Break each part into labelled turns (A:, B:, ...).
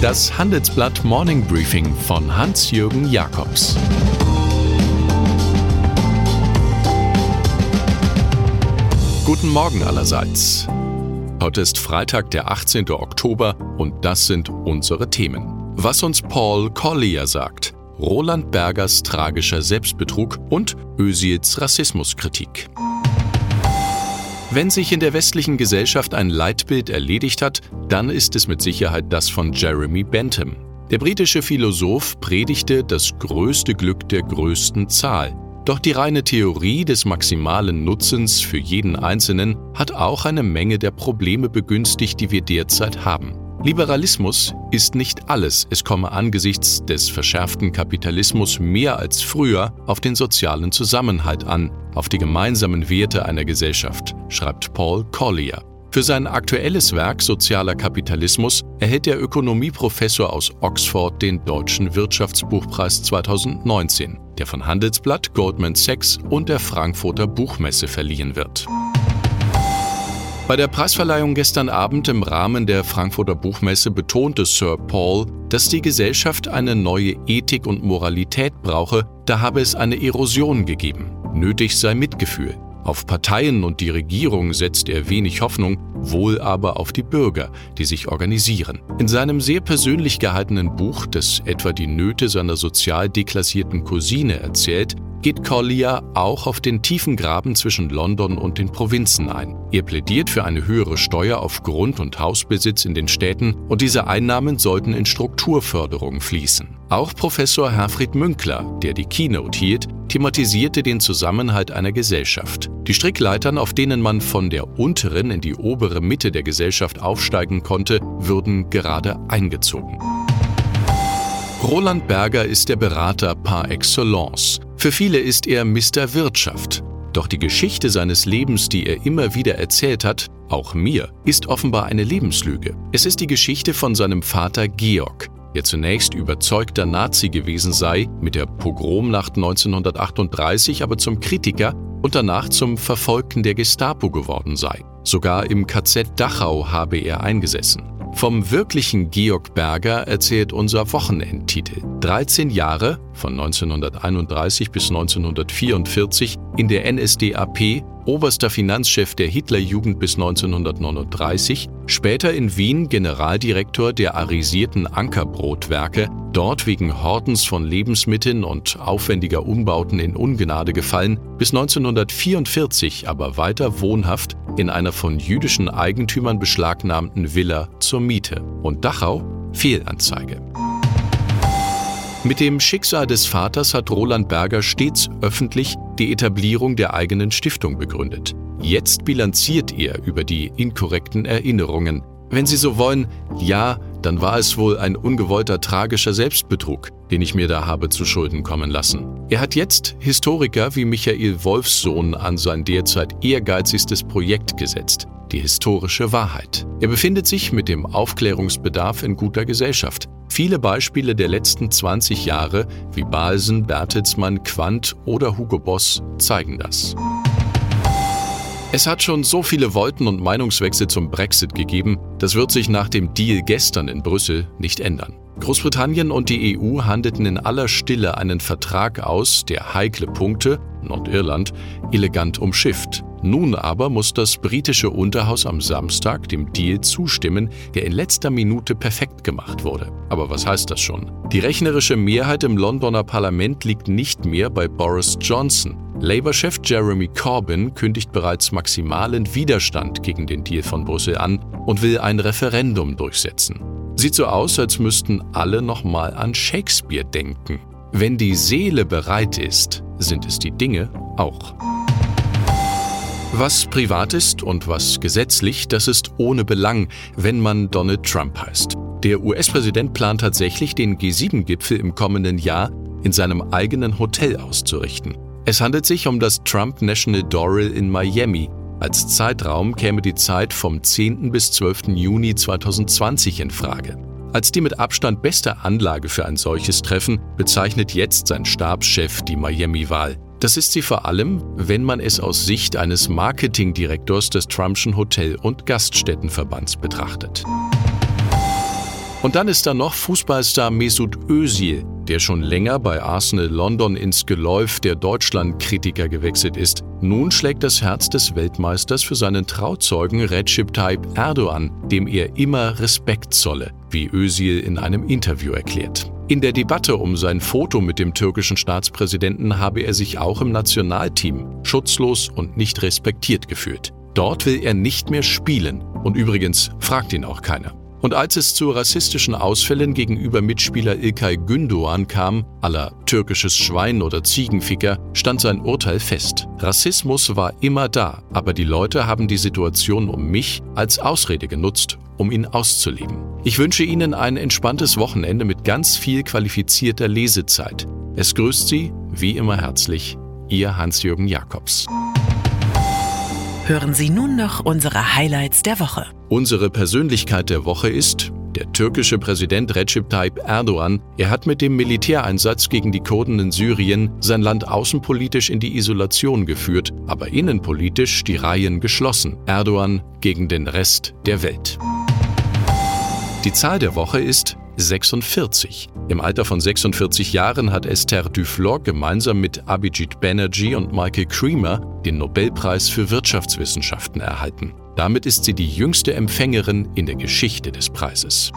A: Das Handelsblatt Morning Briefing von Hans-Jürgen Jakobs Guten Morgen allerseits. Heute ist Freitag, der 18. Oktober und das sind unsere Themen. Was uns Paul Collier sagt, Roland Bergers tragischer Selbstbetrug und Ösils Rassismuskritik. Wenn sich in der westlichen Gesellschaft ein Leitbild erledigt hat, dann ist es mit Sicherheit das von Jeremy Bentham. Der britische Philosoph predigte das größte Glück der größten Zahl. Doch die reine Theorie des maximalen Nutzens für jeden Einzelnen hat auch eine Menge der Probleme begünstigt, die wir derzeit haben. Liberalismus ist nicht alles, es komme angesichts des verschärften Kapitalismus mehr als früher auf den sozialen Zusammenhalt an, auf die gemeinsamen Werte einer Gesellschaft, schreibt Paul Collier. Für sein aktuelles Werk Sozialer Kapitalismus erhält der Ökonomieprofessor aus Oxford den Deutschen Wirtschaftsbuchpreis 2019, der von Handelsblatt, Goldman Sachs und der Frankfurter Buchmesse verliehen wird. Bei der Preisverleihung gestern Abend im Rahmen der Frankfurter Buchmesse betonte Sir Paul, dass die Gesellschaft eine neue Ethik und Moralität brauche, da habe es eine Erosion gegeben. Nötig sei Mitgefühl. Auf Parteien und die Regierung setzt er wenig Hoffnung, wohl aber auf die Bürger, die sich organisieren. In seinem sehr persönlich gehaltenen Buch, das etwa die Nöte seiner sozial deklassierten Cousine erzählt, geht Collier auch auf den tiefen Graben zwischen London und den Provinzen ein. Er plädiert für eine höhere Steuer auf Grund- und Hausbesitz in den Städten und diese Einnahmen sollten in Strukturförderung fließen. Auch Professor Herfried Münkler, der die Keynote hielt, thematisierte den Zusammenhalt einer Gesellschaft. Die Strickleitern, auf denen man von der unteren in die obere Mitte der Gesellschaft aufsteigen konnte, würden gerade eingezogen. Roland Berger ist der Berater par excellence. Für viele ist er Mr. Wirtschaft. Doch die Geschichte seines Lebens, die er immer wieder erzählt hat, auch mir, ist offenbar eine Lebenslüge. Es ist die Geschichte von seinem Vater Georg, der zunächst überzeugter Nazi gewesen sei, mit der Pogromnacht 1938 aber zum Kritiker und danach zum Verfolgten der Gestapo geworden sei. Sogar im KZ Dachau habe er eingesessen. Vom wirklichen Georg Berger erzählt unser Wochenendtitel. 13 Jahre, von 1931 bis 1944, in der NSDAP, oberster Finanzchef der Hitlerjugend bis 1939, später in Wien Generaldirektor der arisierten Ankerbrotwerke, dort wegen Hortens von Lebensmitteln und aufwendiger Umbauten in Ungnade gefallen, bis 1944 aber weiter wohnhaft in einer von jüdischen Eigentümern beschlagnahmten Villa zur Miete. Und Dachau Fehlanzeige. Mit dem Schicksal des Vaters hat Roland Berger stets öffentlich die Etablierung der eigenen Stiftung begründet. Jetzt bilanziert er über die inkorrekten Erinnerungen. Wenn Sie so wollen, ja, dann war es wohl ein ungewollter tragischer Selbstbetrug, den ich mir da habe zu Schulden kommen lassen. Er hat jetzt Historiker wie Michael Wolfsohn an sein derzeit ehrgeizigstes Projekt gesetzt, die historische Wahrheit. Er befindet sich mit dem Aufklärungsbedarf in guter Gesellschaft. Viele Beispiele der letzten 20 Jahre, wie Balsen, Bertelsmann, Quandt oder Hugo Boss, zeigen das. Es hat schon so viele Wolten und Meinungswechsel zum Brexit gegeben, das wird sich nach dem Deal gestern in Brüssel nicht ändern. Großbritannien und die EU handelten in aller Stille einen Vertrag aus, der heikle Punkte, Nordirland, elegant umschifft. Nun aber muss das britische Unterhaus am Samstag dem Deal zustimmen, der in letzter Minute perfekt gemacht wurde. Aber was heißt das schon? Die rechnerische Mehrheit im Londoner Parlament liegt nicht mehr bei Boris Johnson. Labour-Chef Jeremy Corbyn kündigt bereits maximalen Widerstand gegen den Deal von Brüssel an und will ein Referendum durchsetzen. Sieht so aus, als müssten alle nochmal an Shakespeare denken. Wenn die Seele bereit ist, sind es die Dinge auch. Was privat ist und was gesetzlich, das ist ohne Belang, wenn man Donald Trump heißt. Der US-Präsident plant tatsächlich, den G7-Gipfel im kommenden Jahr in seinem eigenen Hotel auszurichten. Es handelt sich um das Trump National Doral in Miami. Als Zeitraum käme die Zeit vom 10. bis 12. Juni 2020 in Frage. Als die mit Abstand beste Anlage für ein solches Treffen bezeichnet jetzt sein Stabschef die Miami-Wahl. Das ist sie vor allem, wenn man es aus Sicht eines Marketingdirektors des Trumpschen Hotel- und Gaststättenverbands betrachtet. Und dann ist da noch Fußballstar Mesut Özil, der schon länger bei Arsenal London ins Geläuf der Deutschlandkritiker gewechselt ist. Nun schlägt das Herz des Weltmeisters für seinen Trauzeugen Recep Tayyip Erdogan, dem er immer Respekt zolle, wie Özil in einem Interview erklärt. In der Debatte um sein Foto mit dem türkischen Staatspräsidenten habe er sich auch im Nationalteam schutzlos und nicht respektiert gefühlt. Dort will er nicht mehr spielen und übrigens fragt ihn auch keiner. Und als es zu rassistischen Ausfällen gegenüber Mitspieler Ilkay Gündoğan kam, aller türkisches Schwein oder Ziegenficker, stand sein Urteil fest. Rassismus war immer da, aber die Leute haben die Situation um mich als Ausrede genutzt, um ihn auszuleben. Ich wünsche Ihnen ein entspanntes Wochenende mit ganz viel qualifizierter Lesezeit. Es grüßt Sie, wie immer herzlich, Ihr Hans-Jürgen Jakobs.
B: Hören Sie nun noch unsere Highlights der Woche.
A: Unsere Persönlichkeit der Woche ist der türkische Präsident Recep Tayyip Erdogan. Er hat mit dem Militäreinsatz gegen die Kurden in Syrien sein Land außenpolitisch in die Isolation geführt, aber innenpolitisch die Reihen geschlossen. Erdogan gegen den Rest der Welt. Die Zahl der Woche ist 46. Im Alter von 46 Jahren hat Esther Duflo gemeinsam mit Abhijit Banerjee und Michael Creamer den Nobelpreis für Wirtschaftswissenschaften erhalten. Damit ist sie die jüngste Empfängerin in der Geschichte des Preises.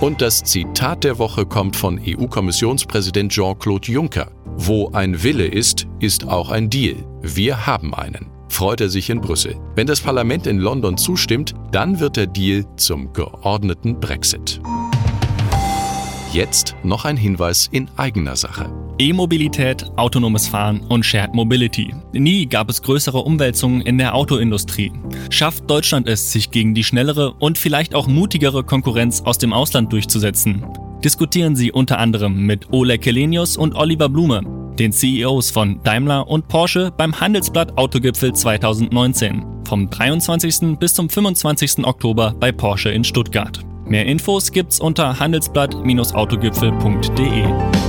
A: Und das Zitat der Woche kommt von EU-Kommissionspräsident Jean-Claude Juncker. Wo ein Wille ist, ist auch ein Deal. Wir haben einen freut er sich in Brüssel. Wenn das Parlament in London zustimmt, dann wird der Deal zum geordneten Brexit. Jetzt noch ein Hinweis in eigener Sache.
C: E-Mobilität, autonomes Fahren und Shared Mobility. Nie gab es größere Umwälzungen in der Autoindustrie. Schafft Deutschland es, sich gegen die schnellere und vielleicht auch mutigere Konkurrenz aus dem Ausland durchzusetzen? Diskutieren Sie unter anderem mit Oleg Kelenius und Oliver Blume, den CEOs von Daimler und Porsche beim Handelsblatt Autogipfel 2019 vom 23. bis zum 25. Oktober bei Porsche in Stuttgart. Mehr Infos gibt's unter handelsblatt-autogipfel.de.